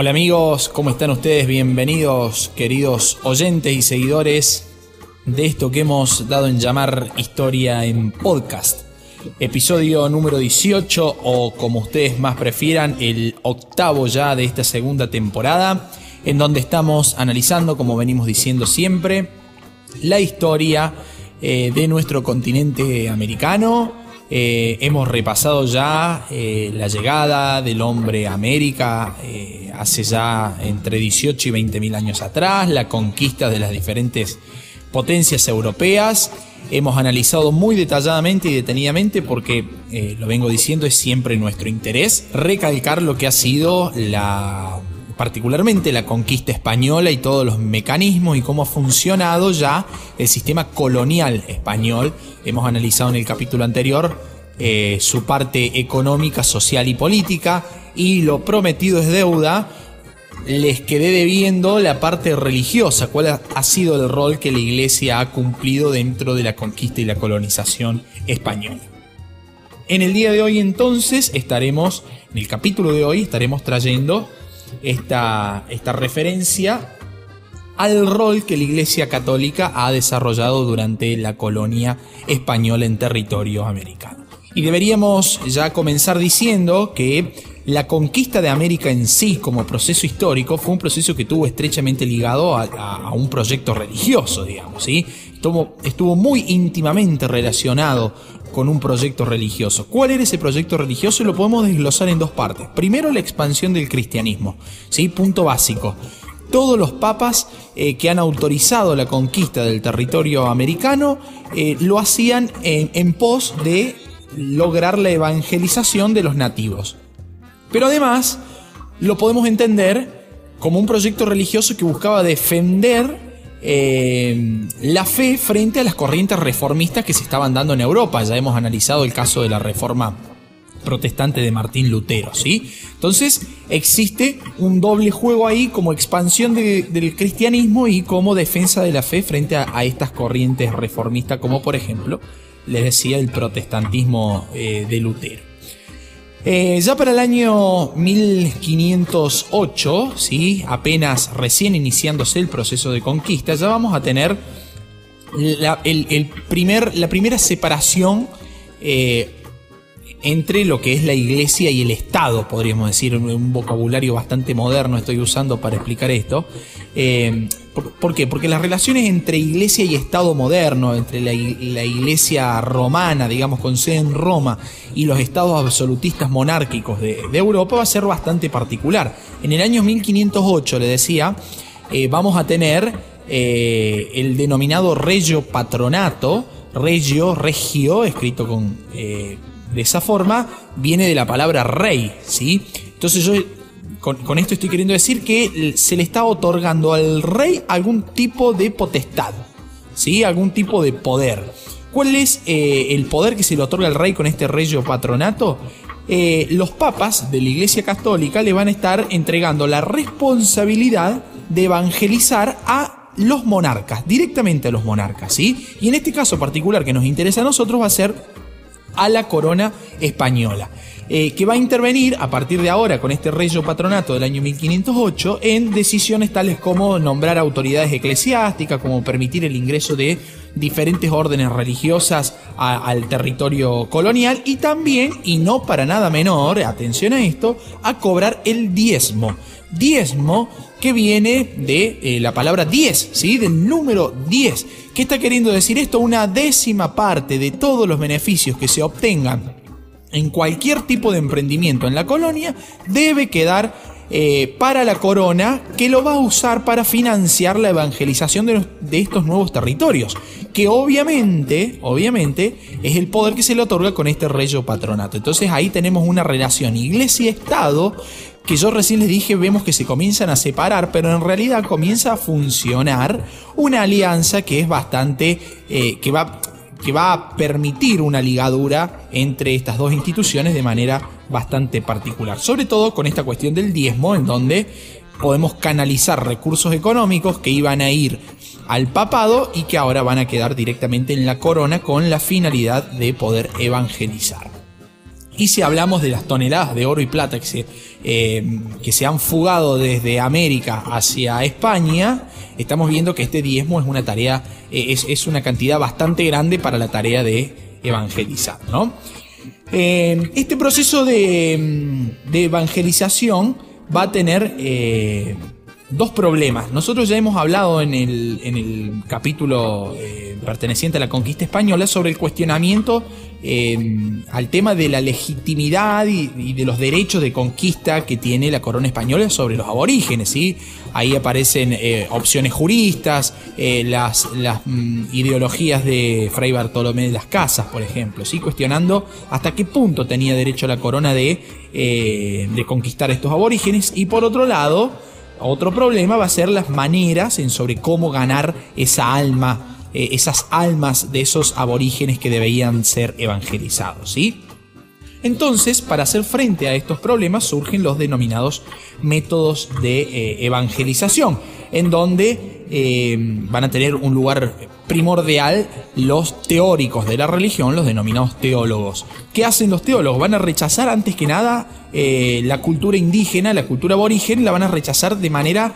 Hola amigos, ¿cómo están ustedes? Bienvenidos queridos oyentes y seguidores de esto que hemos dado en llamar Historia en Podcast. Episodio número 18 o como ustedes más prefieran, el octavo ya de esta segunda temporada, en donde estamos analizando, como venimos diciendo siempre, la historia eh, de nuestro continente americano, eh, hemos repasado ya eh, la llegada del hombre a América eh, hace ya entre 18 y 20 mil años atrás, la conquista de las diferentes potencias europeas. Hemos analizado muy detalladamente y detenidamente porque, lo vengo diciendo, es siempre nuestro interés recalcar lo que ha sido la particularmente la conquista española y todos los mecanismos y cómo ha funcionado ya el sistema colonial español. Hemos analizado en el capítulo anterior eh, su parte económica, social y política y lo prometido es deuda. Les quedé debiendo la parte religiosa, cuál ha sido el rol que la iglesia ha cumplido dentro de la conquista y la colonización española. En el día de hoy entonces estaremos, en el capítulo de hoy estaremos trayendo esta, esta referencia al rol que la Iglesia Católica ha desarrollado durante la colonia española en territorio americano. Y deberíamos ya comenzar diciendo que la conquista de América en sí como proceso histórico fue un proceso que estuvo estrechamente ligado a, un proyecto religioso, digamos, estuvo muy íntimamente relacionado con un proyecto religioso. ¿Cuál era ese proyecto religioso? Lo podemos desglosar en dos partes. Primero, la expansión del cristianismo. ¿sí? Punto básico. Todos los papas eh, que han autorizado la conquista del territorio americano eh, lo hacían en pos de lograr la evangelización de los nativos. Pero además, lo podemos entender como un proyecto religioso que buscaba defender eh, la fe frente a las corrientes reformistas que se estaban dando en Europa. Ya hemos analizado el caso de la reforma protestante de Martín Lutero, ¿sí? Entonces existe un doble juego ahí como expansión del cristianismo y como defensa de la fe frente a, estas corrientes reformistas, como por ejemplo, les decía, el protestantismo eh, de Lutero. Eh, ya para el año 1508, ¿sí? apenas recién iniciándose el proceso de conquista, ya vamos a tener la, el, primer, la primera separación eh, entre lo que es la iglesia y el Estado, podríamos decir, un vocabulario bastante moderno estoy usando para explicar esto. Eh, ¿por, qué? Porque las relaciones entre iglesia y Estado moderno, entre la, iglesia romana, digamos, con sede en Roma, y los estados absolutistas monárquicos de, Europa va a ser bastante particular. En el año 1508, le decía, eh, vamos a tener eh, el denominado regio patronato, regio, regio, escrito con de esa forma viene de la palabra rey, ¿sí? Entonces yo con, esto estoy queriendo decir que se le está otorgando al rey algún tipo de potestad, ¿sí? Algún tipo de poder. ¿Cuál es eh, el poder que se le otorga al rey con este rey o patronato? Eh, los papas de la Iglesia Católica le van a estar entregando la responsabilidad de evangelizar a los monarcas, directamente a los monarcas, ¿sí? Y en este caso particular que nos interesa a nosotros va a ser a la corona española. Eh, que va a intervenir a partir de ahora con este rey patronato del año 1508 en decisiones tales como nombrar autoridades eclesiásticas, como permitir el ingreso de diferentes órdenes religiosas al territorio colonial y también, y no para nada menor, atención a esto, a cobrar el diezmo. Diezmo que viene de eh, la palabra 10, ¿sí? Del número 10. ¿Qué está queriendo decir esto? Una décima parte de todos los beneficios que se obtengan en cualquier tipo de emprendimiento en la colonia debe quedar eh, para la corona que lo va a usar para financiar la evangelización de, de, estos nuevos territorios, que obviamente, obviamente es el poder que se le otorga con este rey patronato. Entonces ahí tenemos una relación iglesia-estado que yo recién les dije, vemos que se comienzan a separar, pero en realidad comienza a funcionar una alianza que es bastante, eh, que, va, que va a permitir una ligadura entre estas dos instituciones de manera bastante particular. Sobre todo con esta cuestión del diezmo, en donde podemos canalizar recursos económicos que iban a ir al papado y que ahora van a quedar directamente en la corona con la finalidad de poder evangelizar. Y si hablamos de las toneladas de oro y plata que se, eh, que se han fugado desde América hacia España, estamos viendo que este diezmo es una tarea, eh, es, una cantidad bastante grande para la tarea de evangelizar, ¿no? Eh, este proceso de, de, evangelización va a tener dos problemas. Nosotros ya hemos hablado en el, en el capítulo eh, perteneciente a la conquista española sobre el cuestionamiento eh, al tema de la legitimidad y, de los derechos de conquista que tiene la corona española sobre los aborígenes. ¿sí? Ahí aparecen eh, opciones juristas, las, las mm, ideologías de Fray Bartolomé de las Casas, por ejemplo, ¿sí? cuestionando hasta qué punto tenía derecho la corona de, de conquistar estos aborígenes. Y por otro lado, otro problema va a ser las maneras en sobre cómo ganar esa alma, eh, esas almas de esos aborígenes que debían ser evangelizados, ¿sí? Entonces, para hacer frente a estos problemas surgen los denominados métodos de eh, evangelización, en donde eh, van a tener un lugar primordial los teóricos de la religión, los denominados teólogos. ¿Qué hacen los teólogos? Van a rechazar antes que nada eh, la cultura indígena, la cultura aborigen, la van a rechazar de manera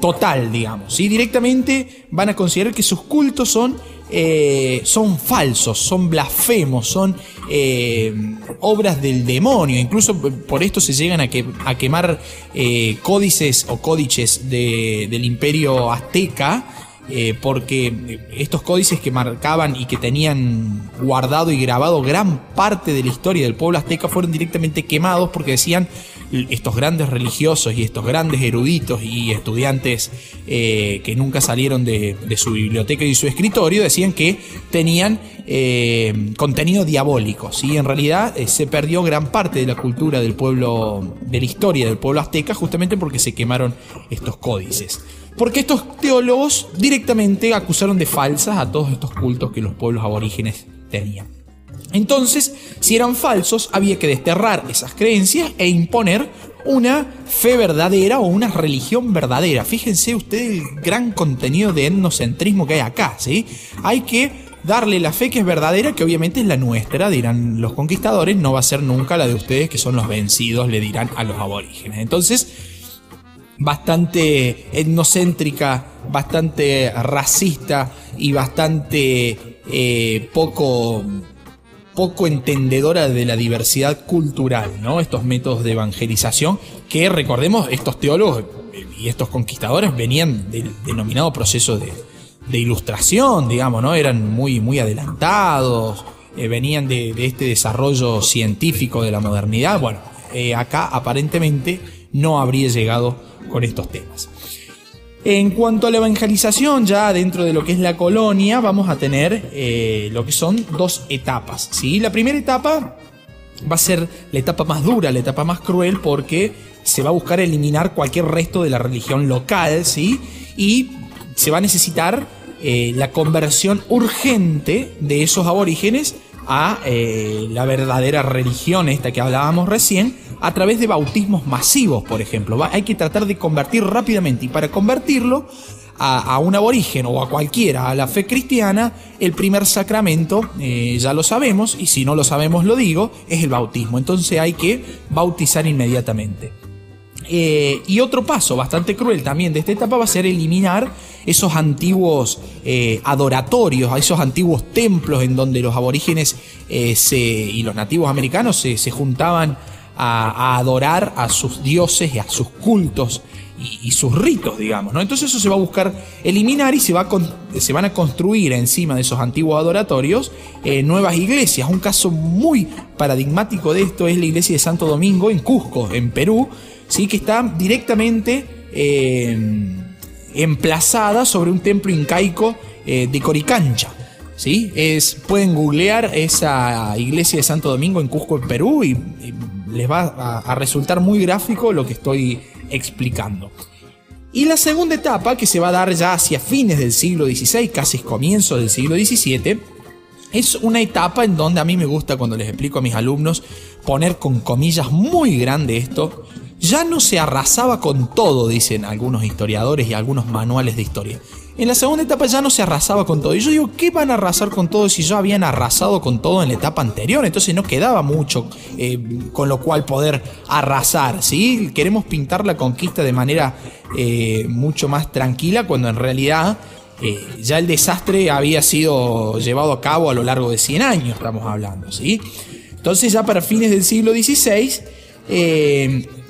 total, digamos. ¿sí? Directamente van a considerar que sus cultos son eh, son falsos, son blasfemos, son eh, obras del demonio. Incluso por esto se llegan a, a quemar eh, códices o códices del imperio azteca. Porque estos códices que marcaban y que tenían guardado y grabado gran parte de la historia del pueblo azteca fueron directamente quemados porque decían estos grandes religiosos y estos grandes eruditos y estudiantes eh, que nunca salieron de, su biblioteca y su escritorio decían que tenían eh, contenido diabólico. y En realidad eh, se perdió gran parte de la cultura del pueblo, de la historia del pueblo azteca, justamente porque se quemaron estos códices. Porque estos teólogos directamente acusaron de falsas a todos estos cultos que los pueblos aborígenes tenían. Entonces, si eran falsos, había que desterrar esas creencias e imponer una fe verdadera o una religión verdadera. Fíjense ustedes el gran contenido de etnocentrismo que hay acá, ¿sí? Hay que darle la fe que es verdadera, que obviamente es la nuestra, dirán los conquistadores, no va a ser nunca la de ustedes que son los vencidos, le dirán a los aborígenes. Entonces, bastante etnocéntrica, bastante racista y bastante eh, poco poco entendedora de la diversidad cultural, ¿no? Estos métodos de evangelización que recordemos, estos teólogos y estos conquistadores venían del denominado proceso de, ilustración, digamos, ¿no? Eran muy, muy adelantados, eh, venían de, este desarrollo científico de la modernidad. Bueno, eh, acá aparentemente no habría llegado con estos temas. En cuanto a la evangelización, ya dentro de lo que es la colonia, vamos a tener eh, lo que son dos etapas. ¿sí? La primera etapa va a ser la etapa más dura, la etapa más cruel, porque se va a buscar eliminar cualquier resto de la religión local, ¿sí? Y se va a necesitar eh, la conversión urgente de esos aborígenes a eh, la verdadera religión, esta que hablábamos recién, a través de bautismos masivos, por ejemplo. hay que tratar de convertir rápidamente y para convertirlo a, un aborigen o a cualquiera a la fe cristiana, el primer sacramento, eh, ya lo sabemos, y si no lo sabemos lo digo, es el bautismo. Entonces hay que bautizar inmediatamente. Eh, y otro paso bastante cruel también de esta etapa va a ser eliminar esos antiguos eh, adoratorios, esos antiguos templos en donde los aborígenes y los nativos americanos se juntaban a, adorar a sus dioses y a sus cultos y, sus ritos, digamos. ¿no? Entonces eso se va a buscar eliminar y se, va se van a construir encima de esos antiguos adoratorios eh, nuevas iglesias. Un caso muy paradigmático de esto es la iglesia de Santo Domingo en Cusco, en Perú, ¿sí? que está directamente eh, emplazada sobre un templo incaico eh, de Coricancha. ¿sí? Es, pueden googlear esa iglesia de Santo Domingo en Cusco, en Perú, y les va a, resultar muy gráfico lo que estoy explicando. Y la segunda etapa, que se va a dar ya hacia fines del siglo XVI, casi comienzo del siglo XVII, es una etapa en donde a mí me gusta cuando les explico a mis alumnos poner con comillas muy grande esto. Ya no se arrasaba con todo, dicen algunos historiadores y algunos manuales de historia. En la segunda etapa ya no se arrasaba con todo. Y yo digo, ¿qué van a arrasar con todo si ya habían arrasado con todo en la etapa anterior? Entonces no quedaba mucho eh, con lo cual poder arrasar. ¿sí? Queremos pintar la conquista de manera eh, mucho más tranquila cuando en realidad eh, ya el desastre había sido llevado a cabo a lo largo de 100 años, estamos hablando. ¿sí? Entonces ya para fines del siglo XVI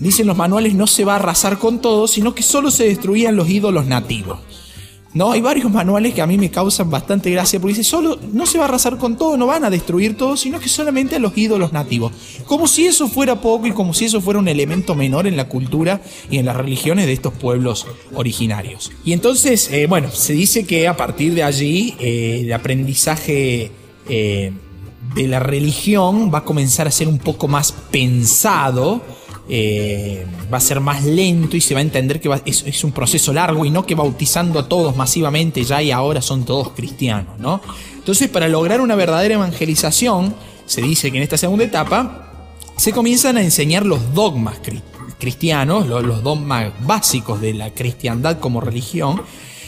dicen los manuales, no se va a arrasar con todo, sino que solo se destruían los ídolos nativos. No, hay varios manuales que a mí me causan bastante gracia porque dice, solo no se va a arrasar con todo, no van a destruir todo, sino que solamente a los ídolos nativos. Como si eso fuera poco y como si eso fuera un elemento menor en la cultura y en las religiones de estos pueblos originarios. Y entonces, eh, bueno, se dice que a partir de allí eh, el aprendizaje eh, de la religión va a comenzar a ser un poco más pensado eh, va a ser más lento y se va a entender que es, un proceso largo y no que bautizando a todos masivamente ya y ahora son todos cristianos, ¿no? Entonces, para lograr una verdadera evangelización, se dice que en esta segunda etapa se comienzan a enseñar los dogmas cristianos, los dogmas básicos de la cristiandad como religión,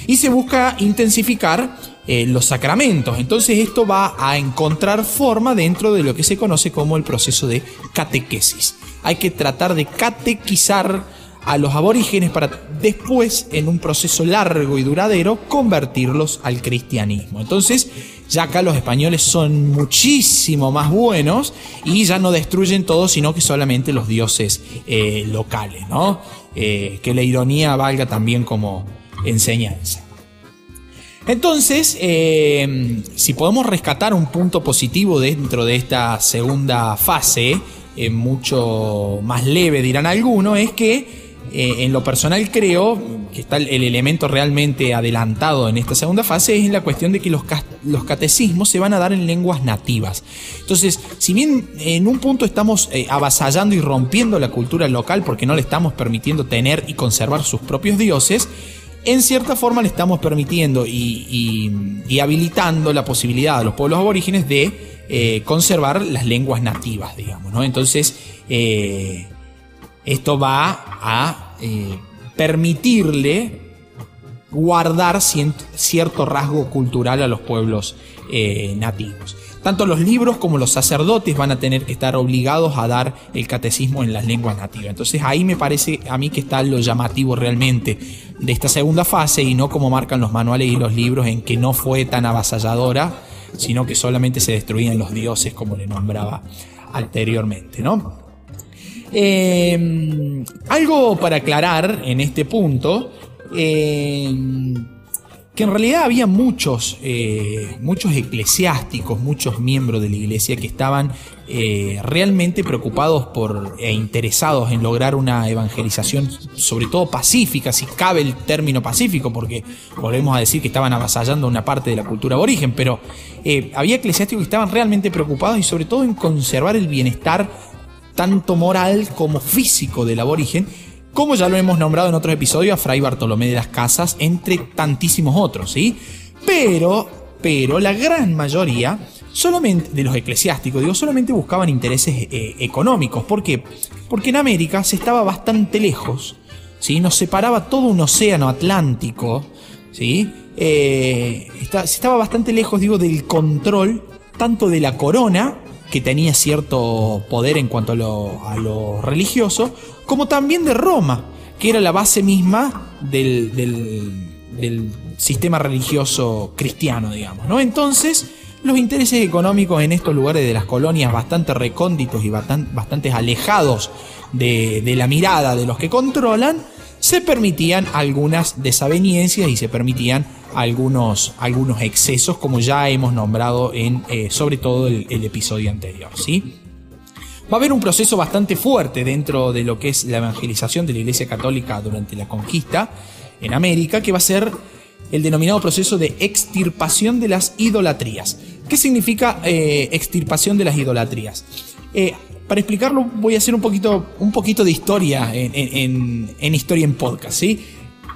y se busca intensificar eh, los sacramentos. Entonces esto va a encontrar forma dentro de lo que se conoce como el proceso de catequesis. Hay que tratar de catequizar a los aborígenes para después, en un proceso largo y duradero, convertirlos al cristianismo. Entonces, ya acá los españoles son muchísimo más buenos y ya no destruyen todo, sino que solamente los dioses eh, locales, ¿no? Eh, que la ironía valga también como enseñanza. Entonces, eh, si podemos rescatar un punto positivo dentro de esta segunda fase, eh, mucho más leve dirán algunos, es que eh, en lo personal creo que está el, elemento realmente adelantado en esta segunda fase es la cuestión de que los, los catecismos se van a dar en lenguas nativas. Entonces, si bien en un punto estamos avasallando y rompiendo la cultura local porque no le estamos permitiendo tener y conservar sus propios dioses, en cierta forma le estamos permitiendo y, habilitando la posibilidad a los pueblos aborígenes de eh, conservar las lenguas nativas, digamos, ¿no? Entonces, eh, esto va a eh, permitirle guardar cierto rasgo cultural a los pueblos nativos. Tanto los libros como los sacerdotes van a tener que estar obligados a dar el catecismo en las lenguas nativas. Entonces ahí me parece a mí que está lo llamativo realmente de esta segunda fase y no como marcan los manuales y los libros en que no fue tan avasalladora, sino que solamente se destruían los dioses como le nombraba anteriormente, ¿no? Eh, algo para aclarar en este punto. Eh, que en realidad había muchos, eh, muchos eclesiásticos, muchos miembros de la iglesia que estaban eh, realmente preocupados por e interesados en lograr una evangelización, sobre todo pacífica, si cabe el término pacífico, porque volvemos a decir que estaban avasallando una parte de la cultura aborigen, pero eh, había eclesiásticos que estaban realmente preocupados y sobre todo en conservar el bienestar tanto moral como físico del aborigen como ya lo hemos nombrado en otros episodios, a Fray Bartolomé de las Casas, entre tantísimos otros, ¿sí? Pero, pero la gran mayoría solamente de los eclesiásticos, digo, solamente buscaban intereses eh, económicos. ¿Por qué? Porque en América se estaba bastante lejos, ¿sí? Nos separaba todo un océano Atlántico, ¿sí? Eh, se estaba bastante lejos, digo, del control tanto de la corona que tenía cierto poder en cuanto a lo, religioso, como también de Roma, que era la base misma del, sistema religioso cristiano, digamos. ¿no? Entonces, los intereses económicos en estos lugares de las colonias bastante recónditos y bastante, alejados de, la mirada de los que controlan, se permitían algunas desaveniencias y se permitían algunos, excesos, como ya hemos nombrado en eh, sobre todo el, episodio anterior. ¿sí? Va a haber un proceso bastante fuerte dentro de lo que es la evangelización de la Iglesia Católica durante la conquista en América, que va a ser el denominado proceso de extirpación de las idolatrías. ¿Qué significa eh, extirpación de las idolatrías? Eh, para explicarlo voy a hacer un poquito, un poquito de historia en, en historia en podcast, ¿sí?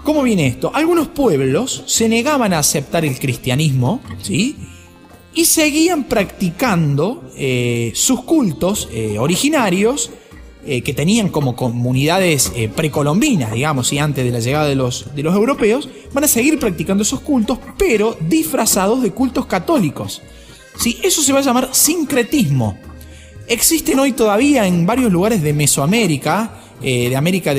¿Cómo viene esto? Algunos pueblos se negaban a aceptar el cristianismo, ¿sí? Y seguían practicando eh, sus cultos eh, originarios eh, que tenían como comunidades precolombinas, digamos, y antes de la llegada de los, de los europeos, van a seguir practicando esos cultos, pero disfrazados de cultos católicos. ¿Sí? Eso se va a llamar sincretismo. Existen hoy todavía en varios lugares de Mesoamérica, de América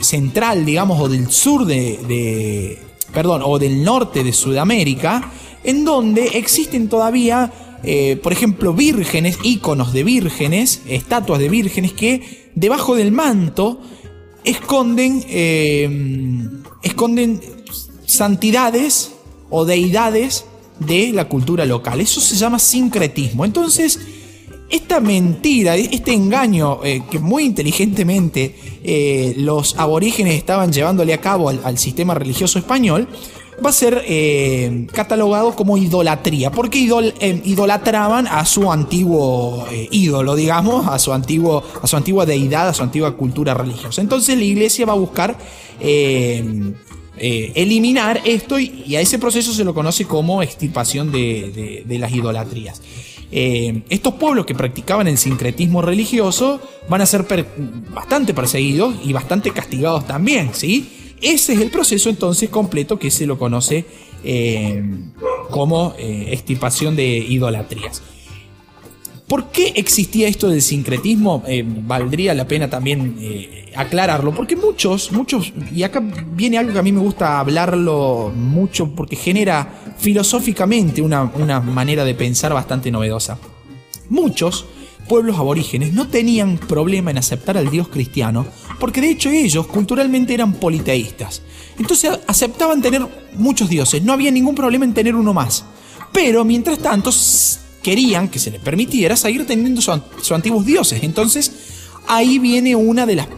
Central, digamos, o del sur de, perdón, o del norte de Sudamérica, en donde existen todavía, eh, por ejemplo, vírgenes, íconos de vírgenes, estatuas de vírgenes que debajo del manto esconden, eh, esconden santidades o deidades de la cultura local. Eso se llama sincretismo. Entonces, esta mentira, este engaño eh, que muy inteligentemente los aborígenes estaban llevándole a cabo al, sistema religioso español, va a ser eh, catalogado como idolatría, porque idolatraban a su antiguo ídolo, digamos, a su, antiguo, a su antigua deidad, a su antigua cultura religiosa. Entonces la iglesia va a buscar eliminar esto y, a ese proceso se lo conoce como extirpación de las idolatrías. Eh, estos pueblos que practicaban el sincretismo religioso van a ser bastante perseguidos y bastante castigados también, ¿sí? Ese es el proceso entonces completo que se lo conoce eh, como eh, extirpación de idolatrías. ¿Por qué existía esto del sincretismo? valdría la pena también aclararlo, porque muchos, muchos, y acá viene algo que a mí me gusta hablarlo mucho porque genera filosóficamente una, manera de pensar bastante novedosa. Muchos pueblos aborígenes no tenían problema en aceptar al Dios cristiano, porque de hecho ellos culturalmente eran politeístas. Entonces aceptaban tener muchos dioses, no había ningún problema en tener uno más. Pero mientras tanto querían que se les permitiera seguir teniendo sus antiguos dioses. Entonces ahí viene una de las,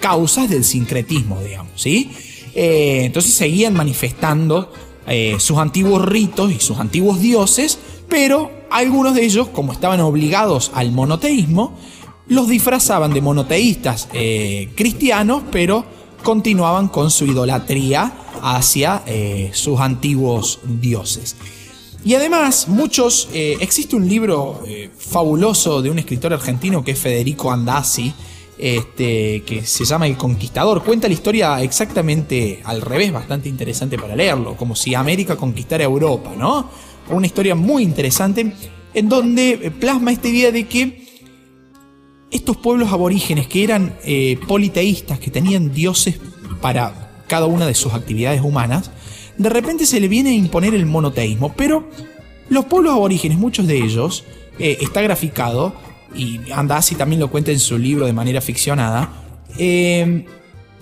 causas del sincretismo, digamos. ¿sí? Eh, entonces seguían manifestando eh, sus antiguos ritos y sus antiguos dioses, pero algunos de ellos, como estaban obligados al monoteísmo, los disfrazaban de monoteístas eh, cristianos, pero continuaban con su idolatría hacia eh, sus antiguos dioses. Y además, muchos, existe un libro fabuloso de un escritor argentino que es Federico Andasi, este, que se llama El Conquistador. Cuenta la historia exactamente al revés, bastante interesante para leerlo, como si América conquistara Europa, ¿no? Una historia muy interesante en donde plasma esta idea de que estos pueblos aborígenes que eran eh, politeístas, que tenían dioses para cada una de sus actividades humanas, de repente se le viene a imponer el monoteísmo, pero los pueblos aborígenes, muchos de ellos, eh, está graficado, y Andasi también lo cuenta en su libro de manera ficcionada, eh,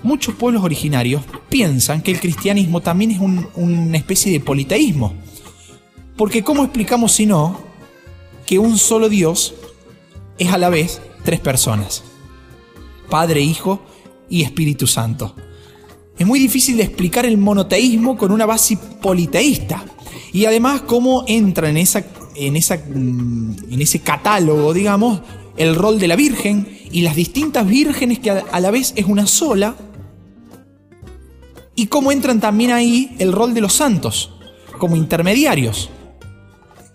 muchos pueblos originarios piensan que el cristianismo también es una especie de politeísmo. Porque ¿cómo explicamos si no que un solo Dios es a la vez tres personas? Padre, Hijo y Espíritu Santo. Es muy difícil de explicar el monoteísmo con una base politeísta. Y además cómo entra en esa en, esa, mm, en ese catálogo, digamos, el rol de la Virgen y las distintas vírgenes que a la vez es una sola, y cómo entran también ahí el rol de los santos, como intermediarios.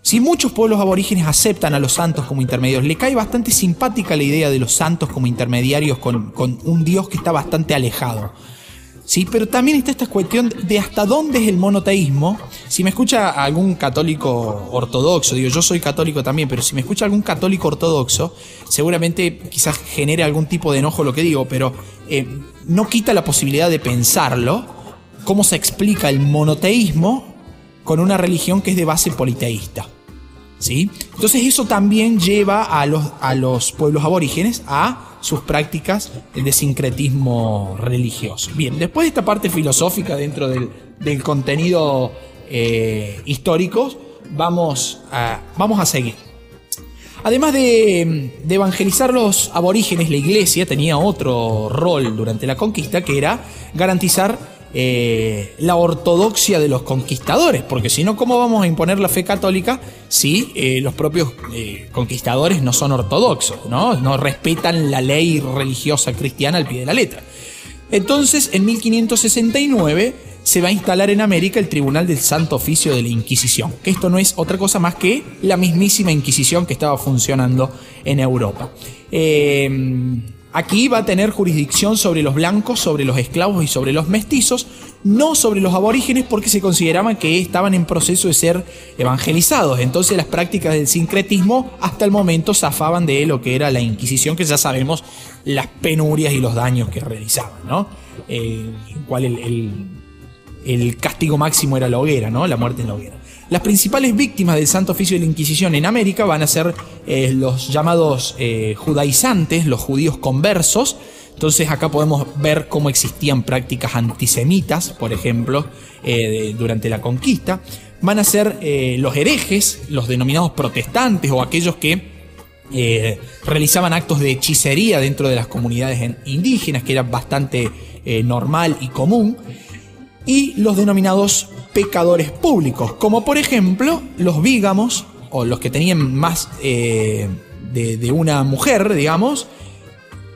Si muchos pueblos aborígenes aceptan a los santos como intermediarios, le cae bastante simpática la idea de los santos como intermediarios con, un Dios que está bastante alejado. ¿sí? Pero también está esta cuestión de hasta dónde es el monoteísmo. Si me escucha algún católico ortodoxo, digo, yo soy católico también, pero si me escucha algún católico ortodoxo, seguramente quizás genere algún tipo de enojo lo que digo, pero eh, no quita la posibilidad de pensarlo, cómo se explica el monoteísmo con una religión que es de base politeísta. ¿Sí? Entonces eso también lleva a los, a los pueblos aborígenes a sus prácticas de sincretismo religioso. Bien, después de esta parte filosófica dentro del, contenido eh, histórico, vamos a, vamos a seguir. Además de, de, evangelizar los aborígenes, la iglesia tenía otro rol durante la conquista que era garantizar eh, la ortodoxia de los conquistadores, porque si no, ¿cómo vamos a imponer la fe católica si eh, los propios eh, conquistadores no son ortodoxos, ¿no? no respetan la ley religiosa cristiana al pie de la letra? Entonces, en 1569 se va a instalar en América el Tribunal del Santo Oficio de la Inquisición, que esto no es otra cosa más que la mismísima Inquisición que estaba funcionando en Europa. Aquí va a tener jurisdicción sobre los blancos, sobre los esclavos y sobre los mestizos, no sobre los aborígenes porque se consideraban que estaban en proceso de ser evangelizados. Entonces las prácticas del sincretismo hasta el momento zafaban de lo que era la Inquisición, que ya sabemos las penurias y los daños que realizaban, ¿no? Eh, cual el, castigo máximo era la hoguera, ¿no? La muerte en la hoguera. Las principales víctimas del Santo Oficio de la Inquisición en América van a ser eh, los llamados eh, judaizantes, los judíos conversos. Entonces acá podemos ver cómo existían prácticas antisemitas, por ejemplo, eh, durante la conquista. Van a ser los herejes, los denominados protestantes o aquellos que realizaban actos de hechicería dentro de las comunidades indígenas, que era bastante normal y común. Y los denominados pecadores públicos, como por ejemplo los vígamos o los que tenían más eh, de, una mujer, digamos,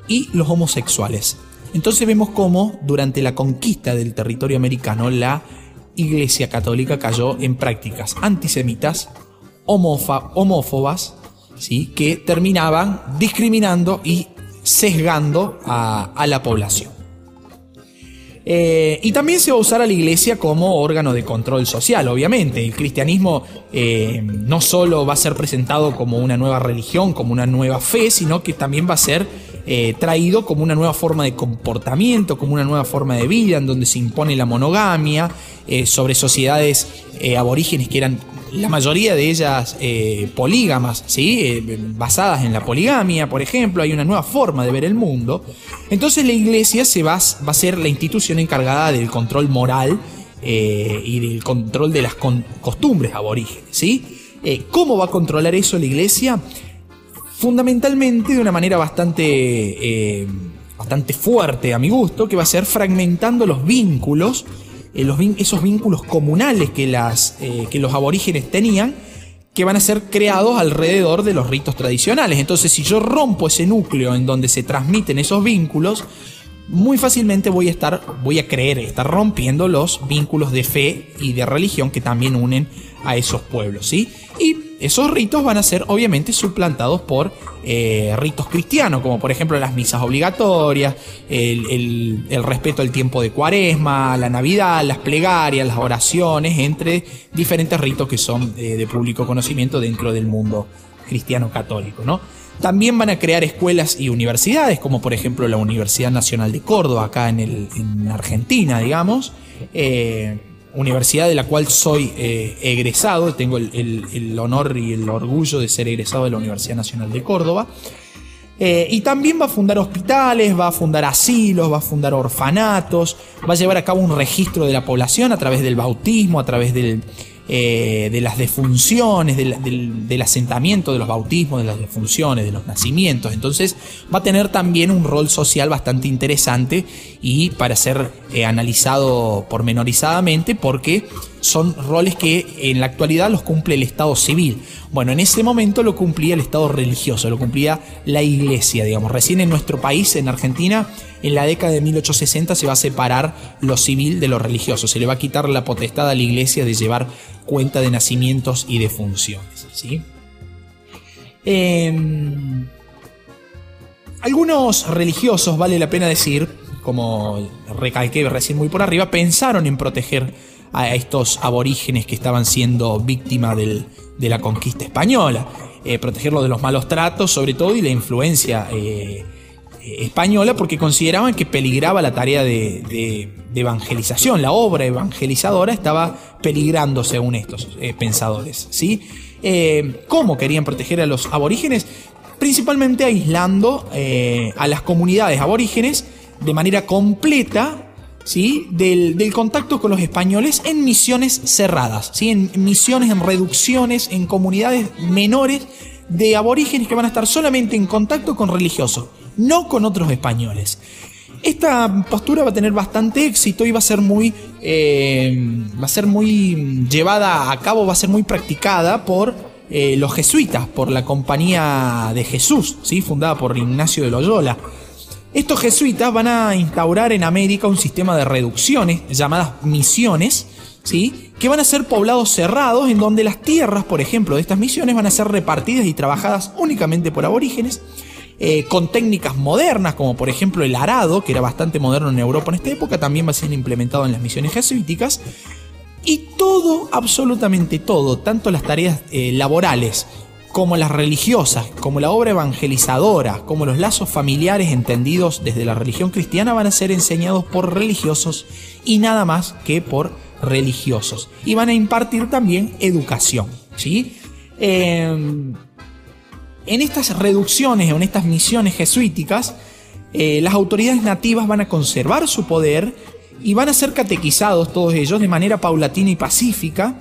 y los homosexuales. Entonces vemos cómo durante la conquista del territorio americano la Iglesia Católica cayó en prácticas antisemitas, homófobas, ¿sí? que terminaban discriminando y sesgando a la población. Eh, y también se va a usar a la iglesia como órgano de control social, obviamente. El cristianismo eh, no solo va a ser presentado como una nueva religión, como una nueva fe, sino que también va a ser eh, traído como una nueva forma de comportamiento, como una nueva forma de vida, en donde se impone la monogamia, sobre sociedades aborígenes que eran la mayoría de ellas eh, polígamas, ¿sí? Eh, basadas en la poligamia, por ejemplo, hay una nueva forma de ver el mundo. Entonces la iglesia se va, a ser la institución encargada del control moral eh, y del control de las costumbres aborígenes. ¿sí? ¿Cómo va a controlar eso la iglesia? Fundamentalmente de una manera bastante, bastante fuerte a mi gusto, que va a ser fragmentando los vínculos eh, esos vínculos comunales que, las, eh, que los aborígenes tenían, que van a ser creados alrededor de los ritos tradicionales. Entonces, si yo rompo ese núcleo en donde se transmiten esos vínculos, muy fácilmente voy a estar, voy a creer estar rompiendo los vínculos de fe y de religión que también unen a esos pueblos, ¿sí? Y esos ritos van a ser obviamente suplantados por eh, ritos cristianos, como por ejemplo las misas obligatorias, el, respeto al tiempo de cuaresma, la Navidad, las plegarias, las oraciones, entre diferentes ritos que son eh, de público conocimiento dentro del mundo cristiano católico, ¿no? También van a crear escuelas y universidades, como por ejemplo la Universidad Nacional de Córdoba, acá en, en Argentina, digamos. Eh, universidad de la cual soy eh, egresado, tengo el, honor y el orgullo de ser egresado de la Universidad Nacional de Córdoba. Eh, y también va a fundar hospitales, va a fundar asilos, va a fundar orfanatos, va a llevar a cabo un registro de la población a través del bautismo, a través del, eh, de las defunciones, del, asentamiento de los bautismos, de las defunciones, de los nacimientos. Entonces va a tener también un rol social bastante interesante y para ser eh, analizado pormenorizadamente porque son roles que en la actualidad los cumple el Estado civil. Bueno, en ese momento lo cumplía el Estado religioso, lo cumplía la iglesia, digamos. Recién en nuestro país, en Argentina, en la década de 1860 se va a separar lo civil de lo religioso, se le va a quitar la potestad a la iglesia de llevar cuenta de nacimientos y de funciones. ¿sí? Em, algunos religiosos, vale la pena decir, como recalqué recién muy por arriba, pensaron en proteger a estos aborígenes que estaban siendo víctimas de la conquista española, eh, protegerlos de los malos tratos sobre todo y la influencia eh, española porque consideraban que peligraba la tarea de, evangelización, la obra evangelizadora estaba peligrando según estos eh, pensadores. ¿sí? ¿Cómo querían proteger a los aborígenes? Principalmente aislando a las comunidades aborígenes de manera completa ¿sí? Del, del, contacto con los españoles en misiones cerradas, ¿sí? en misiones, en reducciones, en comunidades menores de aborígenes que van a estar solamente en contacto con religiosos no con otros españoles. Esta postura va a tener bastante éxito y va a ser muy, eh, va a ser muy llevada a cabo, va a ser muy practicada por eh, los jesuitas, por la Compañía de Jesús, ¿sí? fundada por Ignacio de Loyola. Estos jesuitas van a instaurar en América un sistema de reducciones llamadas misiones, ¿sí? que van a ser poblados cerrados en donde las tierras, por ejemplo, de estas misiones van a ser repartidas y trabajadas únicamente por aborígenes eh, con técnicas modernas, como por ejemplo el arado, que era bastante moderno en Europa en esta época, también va a ser implementado en las misiones jesuíticas. Y todo, absolutamente todo, tanto las tareas eh, laborales como las religiosas, como la obra evangelizadora, como los lazos familiares entendidos desde la religión cristiana van a ser enseñados por religiosos y nada más que por religiosos. Y van a impartir también educación. ¿sí? Em, en estas reducciones en estas misiones jesuíticas, eh, las autoridades nativas van a conservar su poder y van a ser catequizados todos ellos de manera paulatina y pacífica.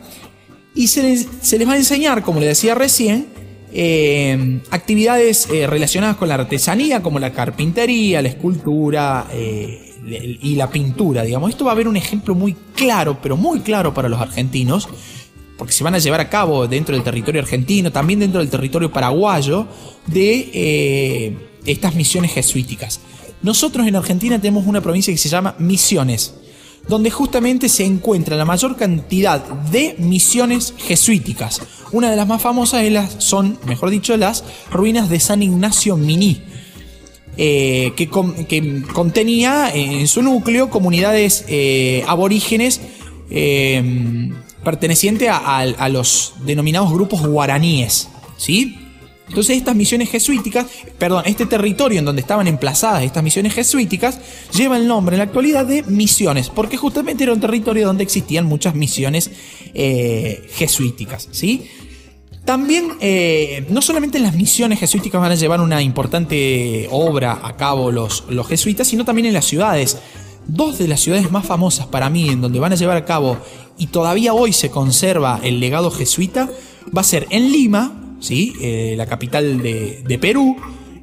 Y se les, se les va a enseñar, como le decía recién, eh, actividades eh, relacionadas con la artesanía, como la carpintería, la escultura eh, y la pintura, digamos. Esto va a haber un ejemplo muy claro, pero muy claro para los argentinos, porque se van a llevar a cabo dentro del territorio argentino, también dentro del territorio paraguayo, de estas misiones jesuíticas. Nosotros en Argentina tenemos una provincia que se llama Misiones donde justamente se encuentra la mayor cantidad de misiones jesuíticas. Una de las más famosas son, mejor dicho, las ruinas de San Ignacio Miní. Eh, que, contenía en su núcleo comunidades eh, aborígenes eh, pertenecientes a, a, los denominados grupos guaraníes. ¿sí? Entonces estas misiones jesuíticas, perdón, este territorio en donde estaban emplazadas estas misiones jesuíticas, lleva el nombre en la actualidad de misiones, porque justamente era un territorio donde existían muchas misiones eh, jesuíticas, ¿sí? También, eh, no solamente en las misiones jesuíticas van a llevar una importante obra a cabo los, los jesuitas, sino también en las ciudades. Dos de las ciudades más famosas para mí en donde van a llevar a cabo y todavía hoy se conserva el legado jesuita va a ser en Lima, ¿sí? Eh, la capital de, Perú,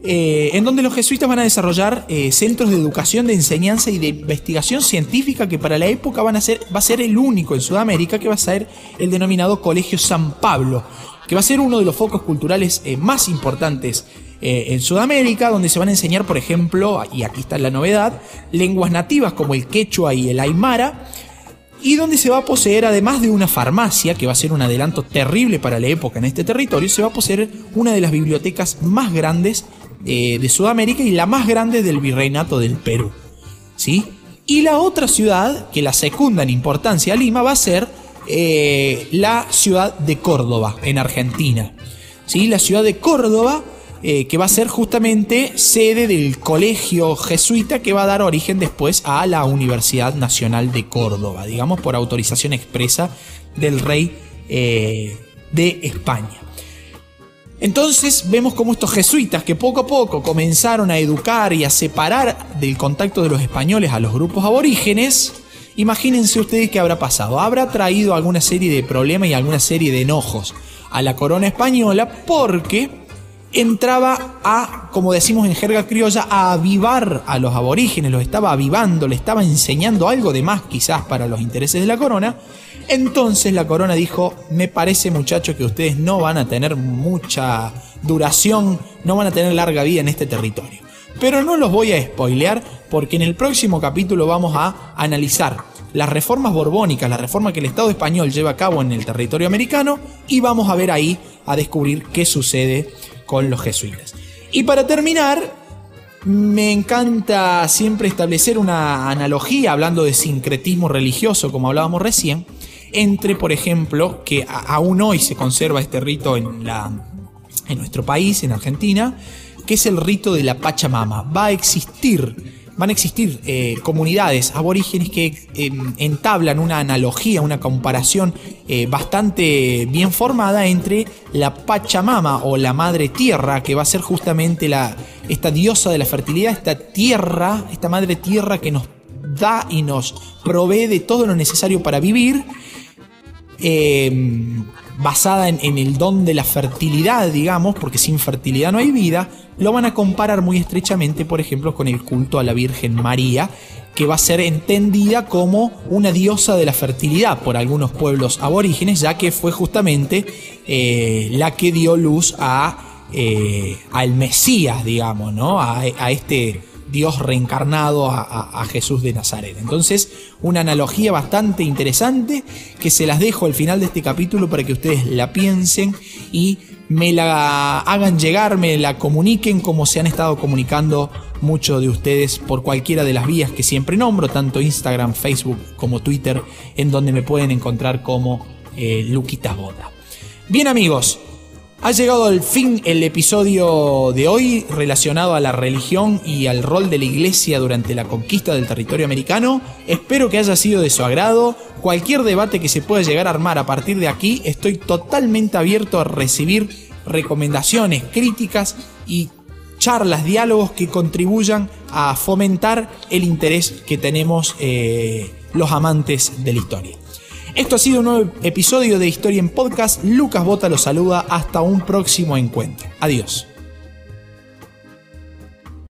eh, en donde los jesuitas van a desarrollar eh, centros de educación, de enseñanza y de investigación científica que para la época van a ser, va a ser el único en Sudamérica que va a ser el denominado Colegio San Pablo, que va a ser uno de los focos culturales más importantes en Sudamérica, donde se van a enseñar, por ejemplo, y aquí está la novedad, lenguas nativas como el quechua y el aymara, y donde se va a poseer, además de una farmacia, que va a ser un adelanto terrible para la época en este territorio, se va a poseer una de las bibliotecas más grandes eh, de Sudamérica y la más grande del virreinato del Perú. ¿sí? Y la otra ciudad, que la secunda en importancia a Lima, va a ser eh, la ciudad de Córdoba, en Argentina. ¿sí? La ciudad de Córdoba eh, que va a ser justamente sede del colegio jesuita que va a dar origen después a la Universidad Nacional de Córdoba, digamos por autorización expresa del rey eh, de España. Entonces vemos como estos jesuitas que poco a poco comenzaron a educar y a separar del contacto de los españoles a los grupos aborígenes, imagínense ustedes qué habrá pasado. Habrá traído alguna serie de problemas y alguna serie de enojos a la corona española porque entraba a, como decimos en jerga criolla, a avivar a los aborígenes, los estaba avivando, le estaba enseñando algo de más quizás para los intereses de la corona. Entonces la corona dijo, me parece muchachos que ustedes no van a tener mucha duración, no van a tener larga vida en este territorio. Pero no los voy a spoilear porque en el próximo capítulo vamos a analizar las reformas borbónicas, la reforma que el Estado español lleva a cabo en el territorio americano y vamos a ver ahí, a descubrir qué sucede con los jesuitas. Y para terminar, me encanta siempre establecer una analogía, hablando de sincretismo religioso, como hablábamos recién, entre, por ejemplo, que aún hoy se conserva este rito en, la, en nuestro país, en Argentina, que es el rito de la Pachamama. Va a existir van a existir eh, comunidades aborígenes que em, entablan una analogía, una comparación eh, bastante bien formada entre la Pachamama o la Madre Tierra, que va a ser justamente la, esta diosa de la fertilidad, esta tierra, esta Madre Tierra que nos da y nos provee de todo lo necesario para vivir. Basada en, el don de la fertilidad, digamos, porque sin fertilidad no hay vida, lo van a comparar muy estrechamente, por ejemplo, con el culto a la Virgen María, que va a ser entendida como una diosa de la fertilidad por algunos pueblos aborígenes, ya que fue justamente eh, la que dio luz a, eh, al Mesías, digamos, ¿no? a este Dios reencarnado a, Jesús de Nazaret. Entonces, una analogía bastante interesante que se las dejo al final de este capítulo para que ustedes la piensen y me la hagan llegar, me la comuniquen como se han estado comunicando muchos de ustedes por cualquiera de las vías que siempre nombro, tanto Instagram, Facebook como Twitter, en donde me pueden encontrar como eh, Luquitas Bota. Bien amigos, ha llegado al fin el episodio de hoy relacionado a la religión y al rol de la iglesia durante la conquista del territorio americano. Espero que haya sido de su agrado. Cualquier debate que se pueda llegar a armar a partir de aquí, estoy totalmente abierto a recibir recomendaciones, críticas y charlas, diálogos que contribuyan a fomentar el interés que tenemos eh, los amantes de la historia. Esto ha sido un nuevo episodio de Historia en Podcast. Lucas Bota los saluda. Hasta un próximo encuentro. Adiós.